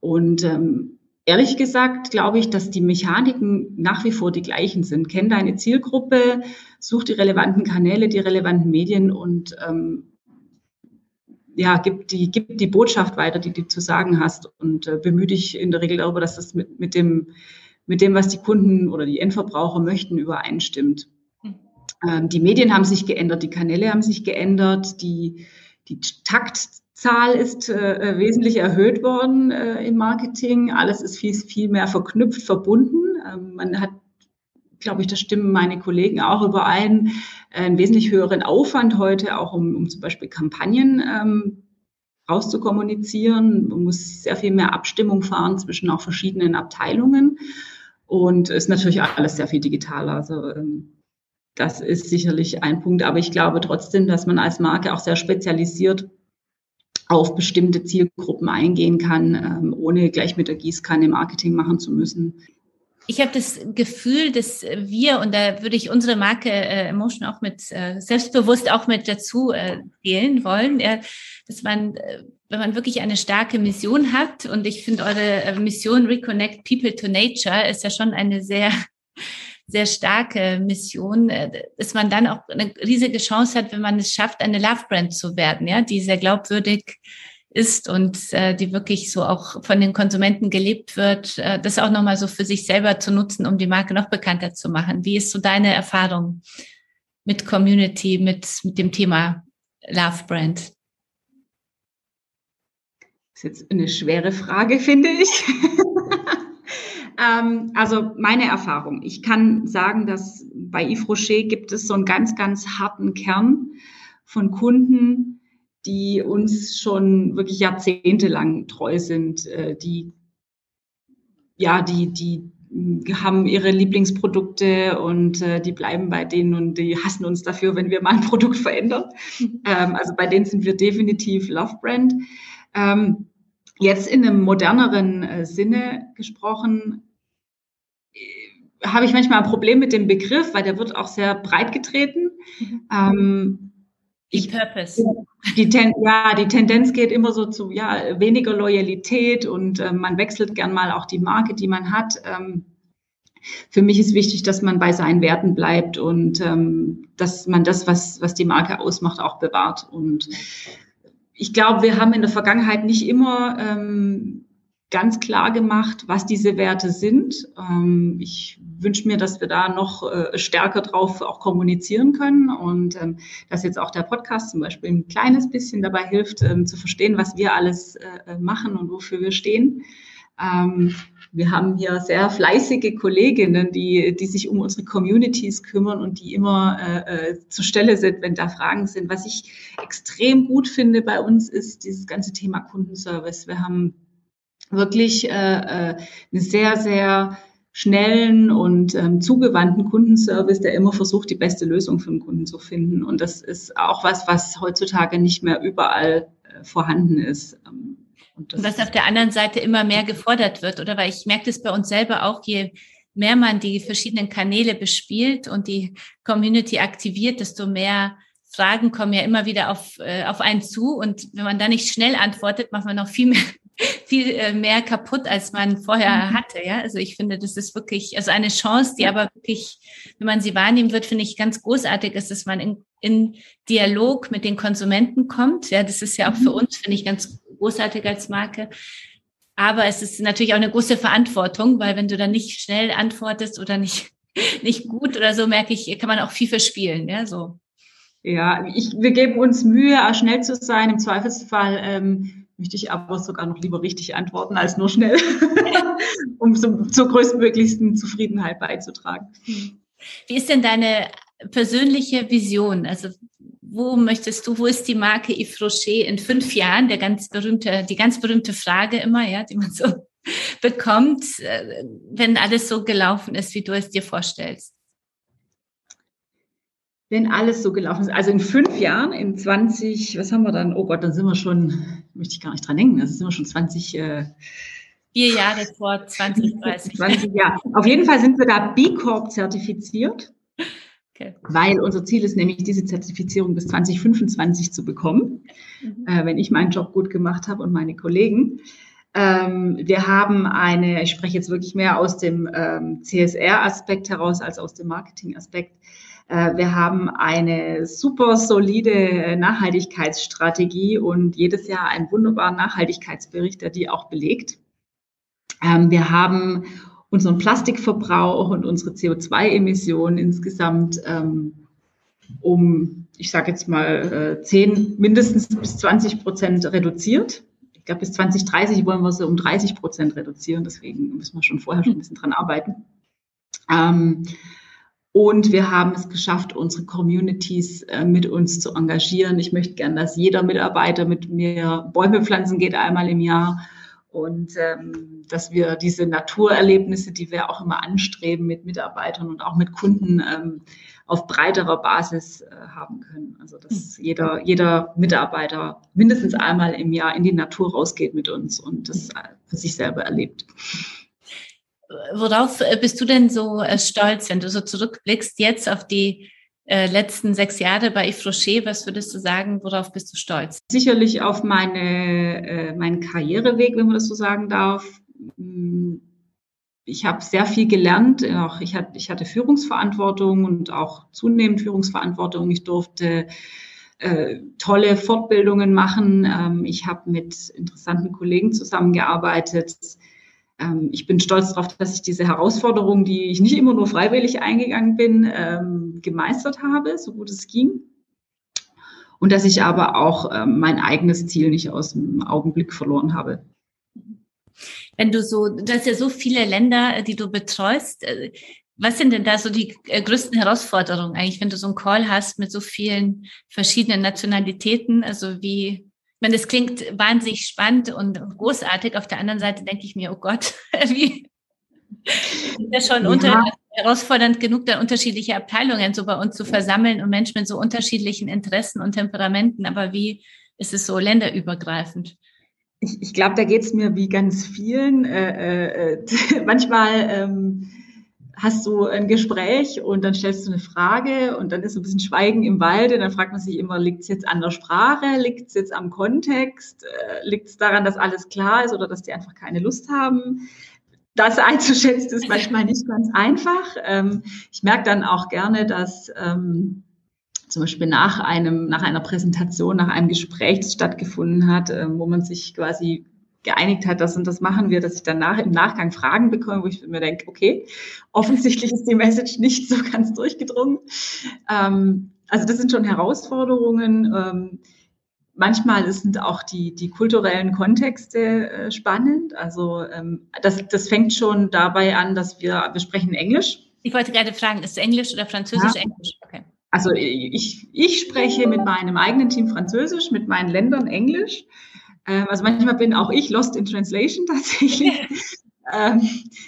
Und ähm, ehrlich gesagt glaube ich, dass die Mechaniken nach wie vor die gleichen sind. Kenn deine Zielgruppe, such die relevanten Kanäle, die relevanten Medien und ähm, ja, gib die, gib die Botschaft weiter, die du zu sagen hast und äh, bemühe dich in der Regel darüber, dass das mit, mit, dem, mit dem, was die Kunden oder die Endverbraucher möchten, übereinstimmt. Ähm, die Medien haben sich geändert, die Kanäle haben sich geändert, die, die Taktzahl ist äh, wesentlich erhöht worden äh, im Marketing. Alles ist viel, viel mehr verknüpft, verbunden. Ähm, man hat, glaube ich, da stimmen meine Kollegen auch überein, einen wesentlich höheren Aufwand heute, auch um, um zum Beispiel Kampagnen ähm, rauszukommunizieren. Man muss sehr viel mehr Abstimmung fahren zwischen auch verschiedenen Abteilungen. Und ist natürlich alles sehr viel digitaler. Also ähm, das ist sicherlich ein Punkt. Aber ich glaube trotzdem, dass man als Marke auch sehr spezialisiert auf bestimmte Zielgruppen eingehen kann, ähm, ohne gleich mit der Gießkanne Marketing machen zu müssen. Ich habe das Gefühl, dass wir, und da würde ich unsere Marke äh, Emotion auch mit äh, selbstbewusst auch mit dazu äh, wählen wollen, äh, dass man, äh, wenn man wirklich eine starke Mission hat, und ich finde eure äh, Mission Reconnect People to Nature ist ja schon eine sehr sehr starke Mission, äh, dass man dann auch eine riesige Chance hat, wenn man es schafft, eine Love Brand zu werden, ja, die sehr glaubwürdig ist und äh, die wirklich so auch von den Konsumenten gelebt wird, äh, das auch nochmal so für sich selber zu nutzen, um die Marke noch bekannter zu machen. Wie ist so deine Erfahrung mit Community, mit, mit dem Thema Love Brand? Das ist jetzt eine schwere Frage, finde ich. Ähm, also meine Erfahrung. Ich kann sagen, dass bei Yves Rocher gibt es so einen ganz, ganz harten Kern von Kunden, die uns schon wirklich jahrzehntelang treu sind, äh, die ja, die, die haben ihre Lieblingsprodukte und äh, die bleiben bei denen und die hassen uns dafür, wenn wir mal ein Produkt verändern. Mhm. Ähm, also bei denen sind wir definitiv Love Brand. Ähm, Jetzt in einem moderneren äh, Sinne gesprochen, äh, habe ich manchmal ein Problem mit dem Begriff, weil der wird auch sehr breit getreten. Mhm. Ähm, die Purpose. Die Ten, ja, die Tendenz geht immer so zu ja, weniger Loyalität und äh, man wechselt gern mal auch die Marke, die man hat. Ähm, für mich ist wichtig, dass man bei seinen Werten bleibt und ähm, dass man das, was, was die Marke ausmacht, auch bewahrt. Und ich glaube, wir haben in der Vergangenheit nicht immer ähm, ganz klar gemacht, was diese Werte sind. Ähm, ich wünsche mir, dass wir da noch äh, stärker drauf auch kommunizieren können und ähm, dass jetzt auch der Podcast zum Beispiel ein kleines bisschen dabei hilft, ähm, zu verstehen, was wir alles äh, machen und wofür wir stehen. Wir haben hier sehr fleißige Kolleginnen, die, die sich um unsere Communities kümmern und die immer äh, äh, zur Stelle sind, wenn da Fragen sind. Was ich extrem gut finde bei uns ist dieses ganze Thema Kundenservice. Wir haben wirklich äh, äh, eine sehr, sehr schnellen und ähm, zugewandten Kundenservice, der immer versucht, die beste Lösung für den Kunden zu finden. Und das ist auch was, was heutzutage nicht mehr überall äh, vorhanden ist. Ähm, und, und was auf der anderen Seite immer mehr gefordert wird, oder? Weil ich merke das bei uns selber auch, je mehr man die verschiedenen Kanäle bespielt und die Community aktiviert, desto mehr Fragen kommen ja immer wieder auf, äh, auf einen zu. Und wenn man da nicht schnell antwortet, macht man noch viel mehr, viel äh, mehr kaputt, als man vorher mhm. hatte. Ja, also ich finde, das ist wirklich, also eine Chance, die aber wirklich, wenn man sie wahrnehmen wird, finde ich ganz großartig ist, dass man in, in Dialog mit den Konsumenten kommt. Ja, das ist ja auch für mhm. uns, finde ich, ganz großartig als Marke. Aber es ist natürlich auch eine große Verantwortung, weil wenn du dann nicht schnell antwortest oder nicht, nicht gut oder so, merke ich, kann man auch viel verspielen, ja, so. Ja, ich, wir geben uns Mühe, schnell zu sein. Im Zweifelsfall ähm, möchte ich aber sogar noch lieber richtig antworten als nur schnell, um zum, zur größtmöglichsten Zufriedenheit beizutragen. Wie ist denn deine persönliche Vision? Also wo möchtest du, wo ist die Marke Yves Rocher in fünf Jahren? Der ganz berühmte, die ganz berühmte Frage immer, ja, die man so bekommt, äh, wenn alles so gelaufen ist, wie du es dir vorstellst. Wenn alles so gelaufen ist, also in fünf Jahren, in 20, was haben wir dann? Oh Gott, dann sind wir schon, möchte ich gar nicht dran denken, also sind wir schon 20, äh, Vier Jahre vor 2030. 20 Jahre. Auf jeden Fall sind wir da B Corp zertifiziert. Okay. Weil unser Ziel ist nämlich, diese Zertifizierung bis 2025 zu bekommen, mhm. äh, wenn ich meinen Job gut gemacht habe und meine Kollegen. Ähm, wir haben eine, ich spreche jetzt wirklich mehr aus dem ähm, CSR-Aspekt heraus als aus dem Marketing-Aspekt. Äh, wir haben eine super solide Nachhaltigkeitsstrategie und jedes Jahr einen wunderbaren Nachhaltigkeitsbericht, der die auch belegt. Ähm, wir haben unseren Plastikverbrauch und unsere CO2-Emissionen insgesamt ähm, um, ich sage jetzt mal, äh, 10, mindestens bis 20 Prozent reduziert. Ich glaube, bis 2030 wollen wir sie um 30 Prozent reduzieren. Deswegen müssen wir schon vorher schon ein bisschen dran arbeiten. Ähm, und wir haben es geschafft, unsere Communities äh, mit uns zu engagieren. Ich möchte gern, dass jeder Mitarbeiter mit mir Bäume pflanzen geht einmal im Jahr und ähm, dass wir diese Naturerlebnisse, die wir auch immer anstreben mit Mitarbeitern und auch mit Kunden ähm, auf breiterer Basis äh, haben können. Also dass hm. jeder, jeder Mitarbeiter mindestens einmal im Jahr in die Natur rausgeht mit uns und das äh, für sich selber erlebt. Worauf äh, bist du denn so äh, stolz, wenn du so zurückblickst jetzt auf die äh, letzten sechs Jahre bei Yves Rocher. Was würdest du sagen, worauf bist du stolz? Sicherlich auf meine, äh, meinen Karriereweg, wenn man das so sagen darf. Mm, ich habe sehr viel gelernt. Auch ich, hatte, ich hatte Führungsverantwortung und auch zunehmend Führungsverantwortung. Ich durfte äh, tolle Fortbildungen machen. Ähm, ich habe mit interessanten Kollegen zusammengearbeitet ähm, ich bin stolz darauf, dass ich diese Herausforderung, die ich nicht immer nur freiwillig eingegangen bin, ähm, gemeistert habe, so gut es ging. Und dass ich aber auch ähm, mein eigenes Ziel nicht aus dem Augenblick verloren habe. Wenn du so, du hast ja so viele Länder, die du betreust. Äh, was sind denn da so die äh, größten Herausforderungen eigentlich, wenn du so einen Call hast mit so vielen verschiedenen Nationalitäten? Also wie, meine, das klingt wahnsinnig spannend und großartig. Auf der anderen Seite denke ich mir, oh Gott, wie ist das schon ja. unter, herausfordernd genug, dann unterschiedliche Abteilungen so bei uns zu versammeln und Menschen mit so unterschiedlichen Interessen und Temperamenten. Aber wie ist es so länderübergreifend? Ich, ich glaube, da geht es mir wie ganz vielen. Äh, äh, manchmal ähm, hast du ein Gespräch und dann stellst du eine Frage und dann ist ein bisschen Schweigen im Walde. Dann fragt man sich immer, liegt es jetzt an der Sprache, liegt es jetzt am Kontext, äh, liegt es daran, dass alles klar ist oder dass die einfach keine Lust haben? Das einzuschätzen ist manchmal nicht ganz einfach. Ähm, ich merke dann auch gerne, dass ähm, zum Beispiel nach einem, nach einer Präsentation, nach einem Gespräch, das stattgefunden hat, äh, wo man sich quasi geeinigt hat, das und das machen wir, dass ich danach im Nachgang Fragen bekomme, wo ich mir denke, okay, offensichtlich ist die Message nicht so ganz durchgedrungen. Ähm, also das sind schon Herausforderungen. Ähm, manchmal sind auch die, die kulturellen Kontexte äh, spannend. Also ähm, das, das fängt schon dabei an, dass wir, wir sprechen Englisch. Ich wollte gerade fragen, ist es Englisch oder Französisch ja. Englisch? Okay. Also ich, ich spreche mit meinem eigenen Team Französisch, mit meinen Ländern Englisch. Ähm, also manchmal bin auch ich lost in translation tatsächlich. ähm,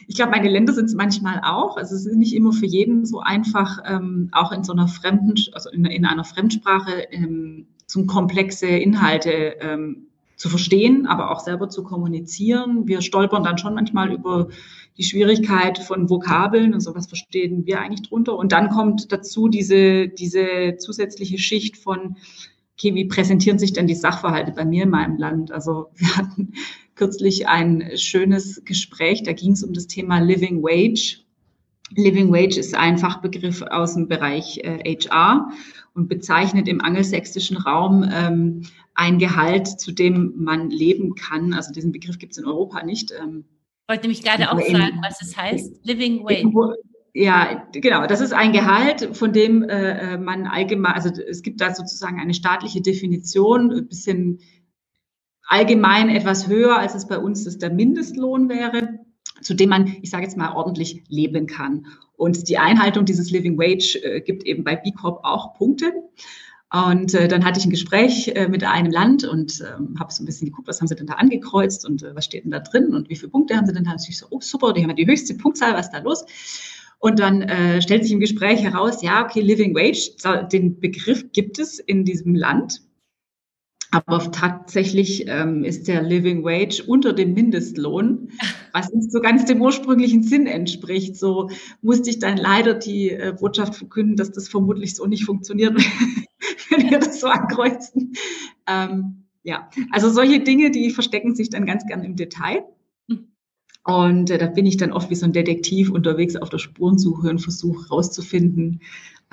ich glaube, meine Länder sind es manchmal auch. Also es ist nicht immer für jeden so einfach, ähm, auch in so einer fremden, also in, in einer Fremdsprache ähm, zum komplexe Inhalte ähm, zu verstehen, aber auch selber zu kommunizieren. Wir stolpern dann schon manchmal über die Schwierigkeit von Vokabeln und sowas verstehen wir eigentlich drunter. Und dann kommt dazu diese, diese zusätzliche Schicht von okay, wie präsentieren sich denn die Sachverhalte bei mir in meinem Land? Also wir hatten kürzlich ein schönes Gespräch, da ging es um das Thema Living Wage. Living Wage ist ein Fachbegriff aus dem Bereich äh, HR. und bezeichnet im angelsächsischen Raum ähm, ein Gehalt, zu dem man leben kann. Also diesen Begriff gibt es in Europa nicht. Ähm, wollte mich gerade auch fragen, was es heißt. Living Wage. Ja, genau. Das ist ein Gehalt, von dem äh, äh, man allgemein, also es gibt da sozusagen eine staatliche Definition, ein bisschen allgemein etwas höher, als es bei uns das der Mindestlohn wäre, zu dem man, ich sage jetzt mal, ordentlich leben kann. Und die Einhaltung dieses Living Wage äh, gibt eben bei B Corp auch Punkte. Und äh, dann hatte ich ein Gespräch äh, mit einem Land und ähm, habe so ein bisschen geguckt, was haben sie denn da angekreuzt und äh, was steht denn da drin und wie viele Punkte haben sie denn da? Und ich so, oh super, die haben ja die höchste Punktzahl, was ist da los? Und dann äh, stellt sich im Gespräch heraus, ja, okay, Living Wage, den Begriff gibt es in diesem Land. Aber tatsächlich ähm, ist der Living Wage unter dem Mindestlohn, was nicht so ganz dem ursprünglichen Sinn entspricht. So musste ich dann leider die äh, Botschaft verkünden, dass das vermutlich so nicht funktioniert, wenn wir das so ankreuzen. Ähm, ja, also solche Dinge, die verstecken sich dann ganz gern im Detail. Und äh, da bin ich dann oft wie so ein Detektiv unterwegs auf der Spurensuche und versuche herauszufinden,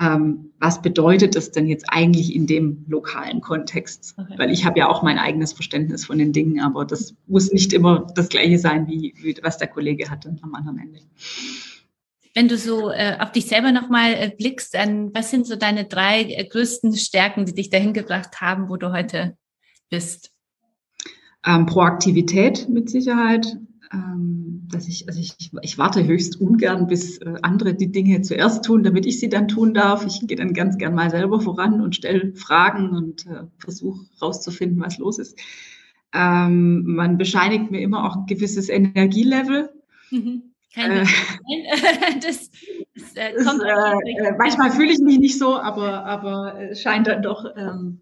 ähm, was bedeutet das denn jetzt eigentlich in dem lokalen Kontext? Okay. Weil ich habe ja auch mein eigenes Verständnis von den Dingen, aber das muss nicht immer das gleiche sein, wie, wie was der Kollege hatte am anderen Ende. Wenn du so äh, auf dich selber nochmal äh, blickst, dann was sind so deine drei äh, größten Stärken, die dich dahin gebracht haben, wo du heute bist? Ähm, Proaktivität mit Sicherheit, dass ich, also ich, ich warte höchst ungern, bis äh, andere die Dinge zuerst tun, damit ich sie dann tun darf. Ich gehe dann ganz gern mal selber voran und stelle Fragen und äh, versuche rauszufinden, was los ist. Ähm, man bescheinigt mir immer auch ein gewisses Energielevel. Mhm. Äh, das, das äh, kommt äh, manchmal fühle ich mich nicht so, aber, aber es scheint dann doch ähm,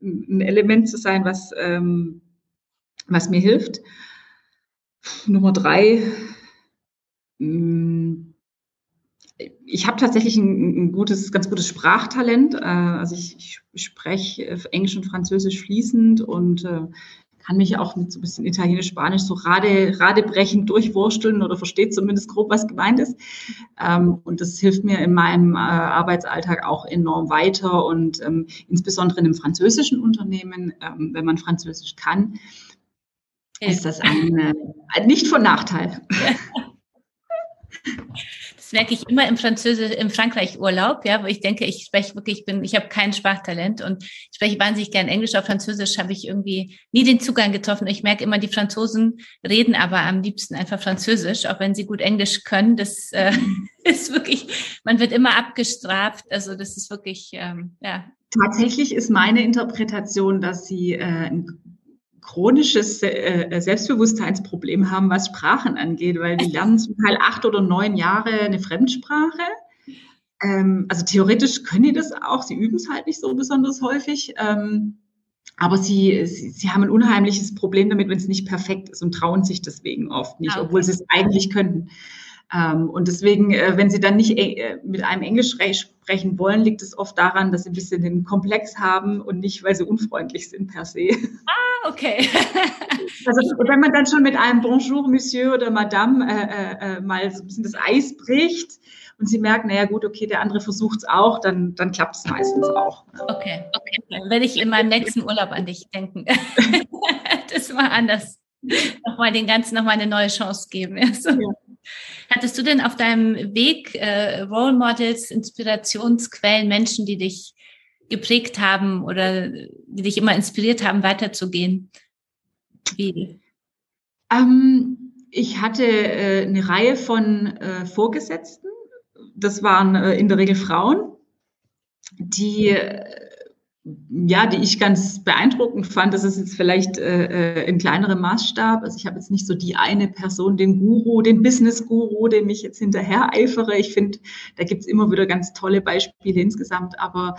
ein Element zu sein, was, ähm, was mir hilft. Nummer drei, mm, ich habe tatsächlich ein, ein, gutes, ganz gutes Sprachtalent. Äh, also ich, ich spreche Englisch und Französisch fließend und äh, kann mich auch mit so ein bisschen Italienisch, Spanisch so rade, radebrechend durchwursteln oder versteht zumindest grob, was gemeint ist. Ähm, und das hilft mir in meinem äh, Arbeitsalltag auch enorm weiter und ähm, insbesondere in einem französischen Unternehmen, ähm, wenn man Französisch kann, ist das ein, äh, nicht von Nachteil. Das merke ich immer im Französisch, im Frankreich-Urlaub, ja, wo ich denke, ich spreche wirklich, ich bin, ich habe kein Sprachtalent und spreche wahnsinnig gern Englisch. Auf Französisch habe ich irgendwie nie den Zugang getroffen. Ich merke immer, die Franzosen reden aber am liebsten einfach Französisch, auch wenn sie gut Englisch können. Das äh, ist wirklich, man wird immer abgestraft. Also das ist wirklich, ähm, ja. Tatsächlich ist meine Interpretation, dass sie äh, ein chronisches äh, Selbstbewusstseinsproblem haben, was Sprachen angeht, weil die lernen zum Teil acht oder neun Jahre eine Fremdsprache. Ähm, also theoretisch können die das auch, sie üben es halt nicht so besonders häufig. Ähm, aber sie, sie, sie haben ein unheimliches Problem damit, wenn es nicht perfekt ist und trauen sich deswegen oft nicht, ah, obwohl sie es eigentlich könnten. Ähm, und deswegen, äh, wenn Sie dann nicht äh, mit einem Englisch sprechen wollen, liegt es oft daran, dass Sie ein bisschen den Komplex haben und nicht, weil Sie unfreundlich sind per se. Ah, okay. also wenn man dann schon mit einem Bonjour, Monsieur oder Madame äh, äh, mal so ein bisschen das Eis bricht und Sie merken, naja gut, okay, der andere versucht es auch, dann, dann klappt es meistens auch. Okay, okay. Dann werde ich in meinem nächsten Urlaub an dich denken. das war anders. Nochmal den ganzen nochmal eine neue Chance geben. Also. Ja. Hattest du denn auf deinem Weg äh, Role Models, Inspirationsquellen, Menschen, die dich geprägt haben oder die dich immer inspiriert haben, weiterzugehen? Wie? Ähm, ich hatte äh, eine Reihe von äh, Vorgesetzten. Das waren äh, in der Regel Frauen, die äh, ja, die ich ganz beeindruckend fand. Das ist jetzt vielleicht äh, äh, in kleinerem Maßstab. Also ich habe jetzt nicht so die eine Person, den Guru, den Business-Guru, dem ich jetzt hinterher eifere. Ich finde, da gibt's immer wieder ganz tolle Beispiele insgesamt. Aber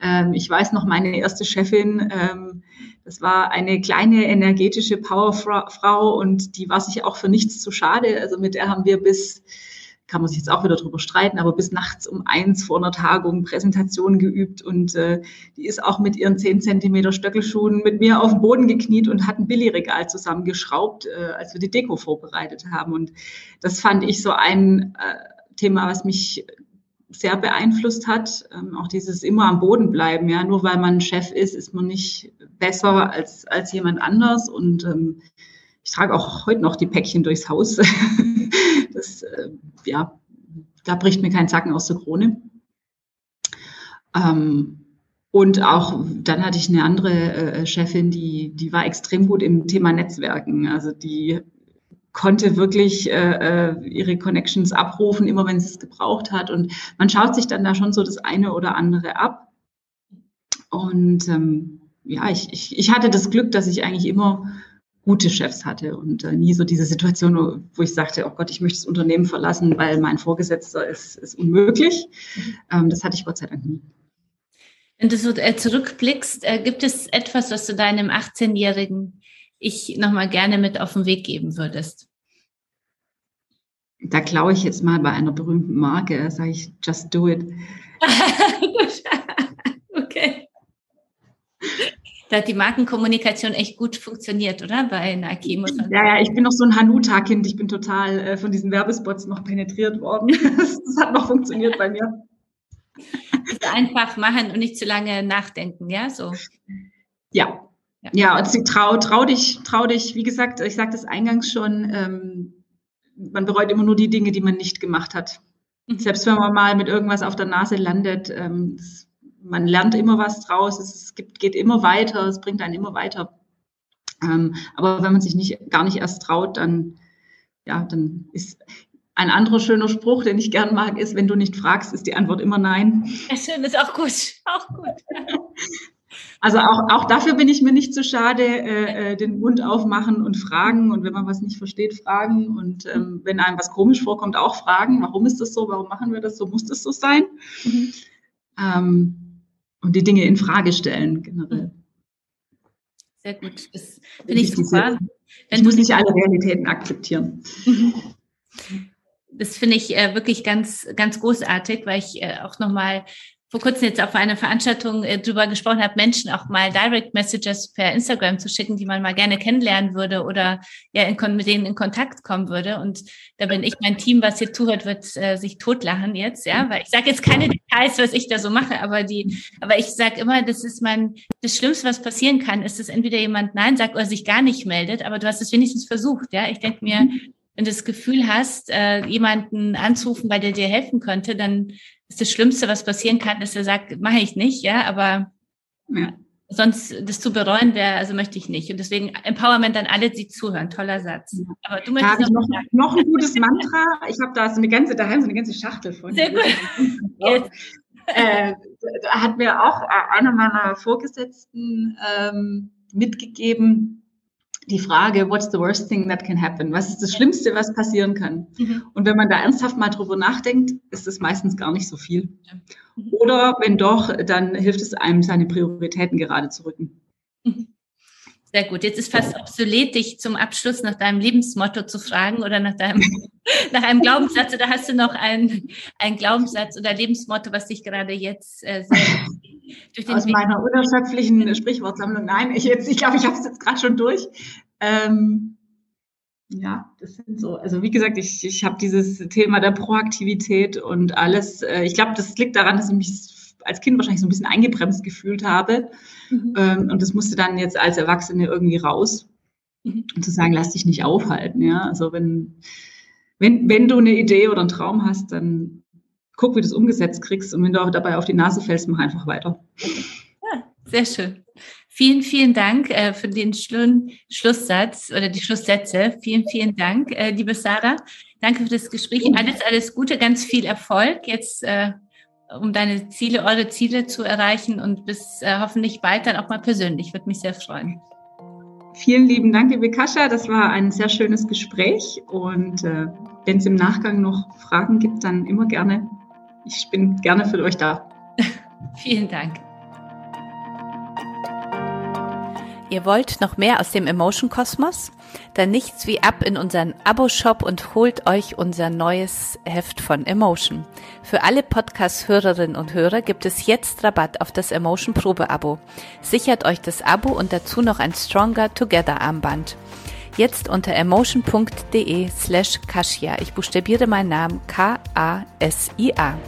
ähm, ich weiß noch, meine erste Chefin, ähm, das war eine kleine energetische Powerfrau und die war sich auch für nichts zu schade. Also mit der haben wir bis kann man sich jetzt auch wieder drüber streiten, aber bis nachts um eins vor einer Tagung Präsentation geübt und äh, die ist auch mit ihren zehn Zentimeter Stöckelschuhen mit mir auf den Boden gekniet und hat ein Billigregal zusammengeschraubt, äh, als wir die Deko vorbereitet haben. Und das fand ich so ein äh, Thema, was mich sehr beeinflusst hat. Ähm, auch dieses immer am Boden bleiben, ja, nur weil man Chef ist, ist man nicht besser als, als jemand anders. Und ähm, ich trage auch heute noch die Päckchen durchs Haus. das, äh, ja, da bricht mir kein Zacken aus der Krone. Ähm, und auch dann hatte ich eine andere äh, Chefin, die, die war extrem gut im Thema Netzwerken. Also die konnte wirklich äh, äh, ihre Connections abrufen, immer wenn sie es gebraucht hat. Und man schaut sich dann da schon so das eine oder andere ab. Und ähm, ja, ich, ich, ich hatte das Glück, dass ich eigentlich immer gute Chefs hatte und äh, nie so diese Situation, wo ich sagte, oh Gott, ich möchte das Unternehmen verlassen, weil mein Vorgesetzter ist, ist unmöglich. Ähm, das hatte ich Gott sei Dank nie. Wenn du so äh, zurückblickst, äh, gibt es etwas, was du deinem 18-jährigen Ich nochmal gerne mit auf den Weg geben würdest? Da klaue ich jetzt mal bei einer berühmten Marke, sage ich, just do it. okay. Da hat die Markenkommunikation echt gut funktioniert, oder? Bei Nike. Muss ja, ja, ich bin noch so ein Hanuta-Kind. Ich bin total äh, von diesen Werbespots noch penetriert worden. das, das hat noch funktioniert bei mir. Einfach machen und nicht zu lange nachdenken, ja? So. Ja. Ja, ja und trau, trau dich, trau dich, wie gesagt, ich sagte es eingangs schon, ähm, man bereut immer nur die Dinge, die man nicht gemacht hat. Mhm. Selbst wenn man mal mit irgendwas auf der Nase landet, ähm, das, man lernt immer was draus, es gibt, geht immer weiter, es bringt einen immer weiter. Ähm, aber wenn man sich nicht, gar nicht erst traut, dann, ja, dann ist ein anderer schöner Spruch, den ich gern mag, ist, wenn du nicht fragst, ist die Antwort immer nein. Ja, schön, ist auch gut, auch gut. Also auch, auch dafür bin ich mir nicht zu schade, äh, äh, den Mund aufmachen und fragen und wenn man was nicht versteht, fragen und ähm, wenn einem was komisch vorkommt, auch fragen, warum ist das so, warum machen wir das so, muss das so sein? Mhm. Ähm, und die Dinge in Frage stellen generell. Sehr gut, das finde ich super. ich muss nicht alle Realitäten akzeptieren. Mhm. Das finde ich äh, wirklich ganz, ganz großartig, weil ich äh, auch nochmal vor kurzem jetzt auf einer Veranstaltung äh, drüber gesprochen habe, Menschen auch mal Direct Messages per Instagram zu schicken, die man mal gerne kennenlernen würde oder ja in, mit denen in Kontakt kommen würde. Und da bin ich, mein Team, was hier zuhört, wird äh, sich totlachen jetzt, ja, weil ich sage jetzt keine Details, was ich da so mache, aber die, aber ich sage immer, das ist mein, das Schlimmste, was passieren kann, ist, dass entweder jemand Nein sagt oder sich gar nicht meldet, aber du hast es wenigstens versucht, ja. Ich denke mir, wenn du das Gefühl hast, äh, jemanden anzurufen, weil der dir helfen könnte, dann ist das Schlimmste, was passieren kann, dass er sagt, mache ich nicht, ja, aber ja. sonst das zu bereuen wäre, also möchte ich nicht. Und deswegen Empowerment an alle, die zuhören. Toller Satz. Aber du möchtest noch, noch, noch, ein gutes Mantra. Ich habe da so eine ganze daheim so eine ganze Schachtel von. Sehr gut. äh, hat mir auch einer meiner Vorgesetzten ähm, mitgegeben, die Frage, what's the worst thing that can happen? Was ist das Schlimmste, was passieren kann? Mhm. Und wenn man da ernsthaft mal drüber nachdenkt, ist es meistens gar nicht so viel. Mhm. Oder wenn doch, dann hilft es einem, seine Prioritäten gerade zu rücken. Mhm. Sehr gut. Jetzt ist fast obsolet, dich zum Abschluss nach deinem Lebensmotto zu fragen oder nach deinem, nach einem Glaubenssatz. Oder hast du noch einen, einen Glaubenssatz oder Lebensmotto, was dich gerade jetzt äh, durch Aus Weg meiner unerschöpflichen Sprichwortsammlung. Nein, ich, jetzt, ich glaube, ich habe es jetzt gerade schon durch. Ähm, ja, das sind so. Also wie gesagt, ich, ich habe dieses Thema der Proaktivität und alles. Äh, ich glaube, das liegt daran, dass ich mich als Kind wahrscheinlich so ein bisschen eingebremst gefühlt habe. Mhm. Ähm, und das musste dann jetzt als Erwachsene irgendwie raus. Mhm. Und zu sagen, lass dich nicht aufhalten. Ja, also wenn, wenn, wenn du eine Idee oder einen Traum hast, dann guck, wie du es umgesetzt kriegst. Und wenn du auch dabei auf die Nase fällst, mach einfach weiter. Ja, sehr schön. Vielen, vielen Dank äh, für den Schlu Schlusssatz oder die Schlusssätze. Vielen, vielen Dank, äh, liebe Sarah. Danke für das Gespräch. Alles, alles Gute, ganz viel Erfolg jetzt, äh, um deine Ziele, eure Ziele zu erreichen und bis äh, hoffentlich bald dann auch mal persönlich. Würde mich sehr freuen. Vielen lieben Dank, liebe Kascha. Das war ein sehr schönes Gespräch und äh, wenn es im Nachgang noch Fragen gibt, dann immer gerne ich bin gerne für euch da. Vielen Dank. Ihr wollt noch mehr aus dem Emotion Kosmos? Dann nichts wie ab in unseren Abo-Shop und holt euch unser neues Heft von Emotion. Für alle Podcast-Hörerinnen und Hörer gibt es jetzt Rabatt auf das Emotion Probe-Abo. Sichert euch das Abo und dazu noch ein Stronger Together Armband. Jetzt unter emotion.de slash Kasia. Ich buchstabiere meinen Namen K-A-S-I-A.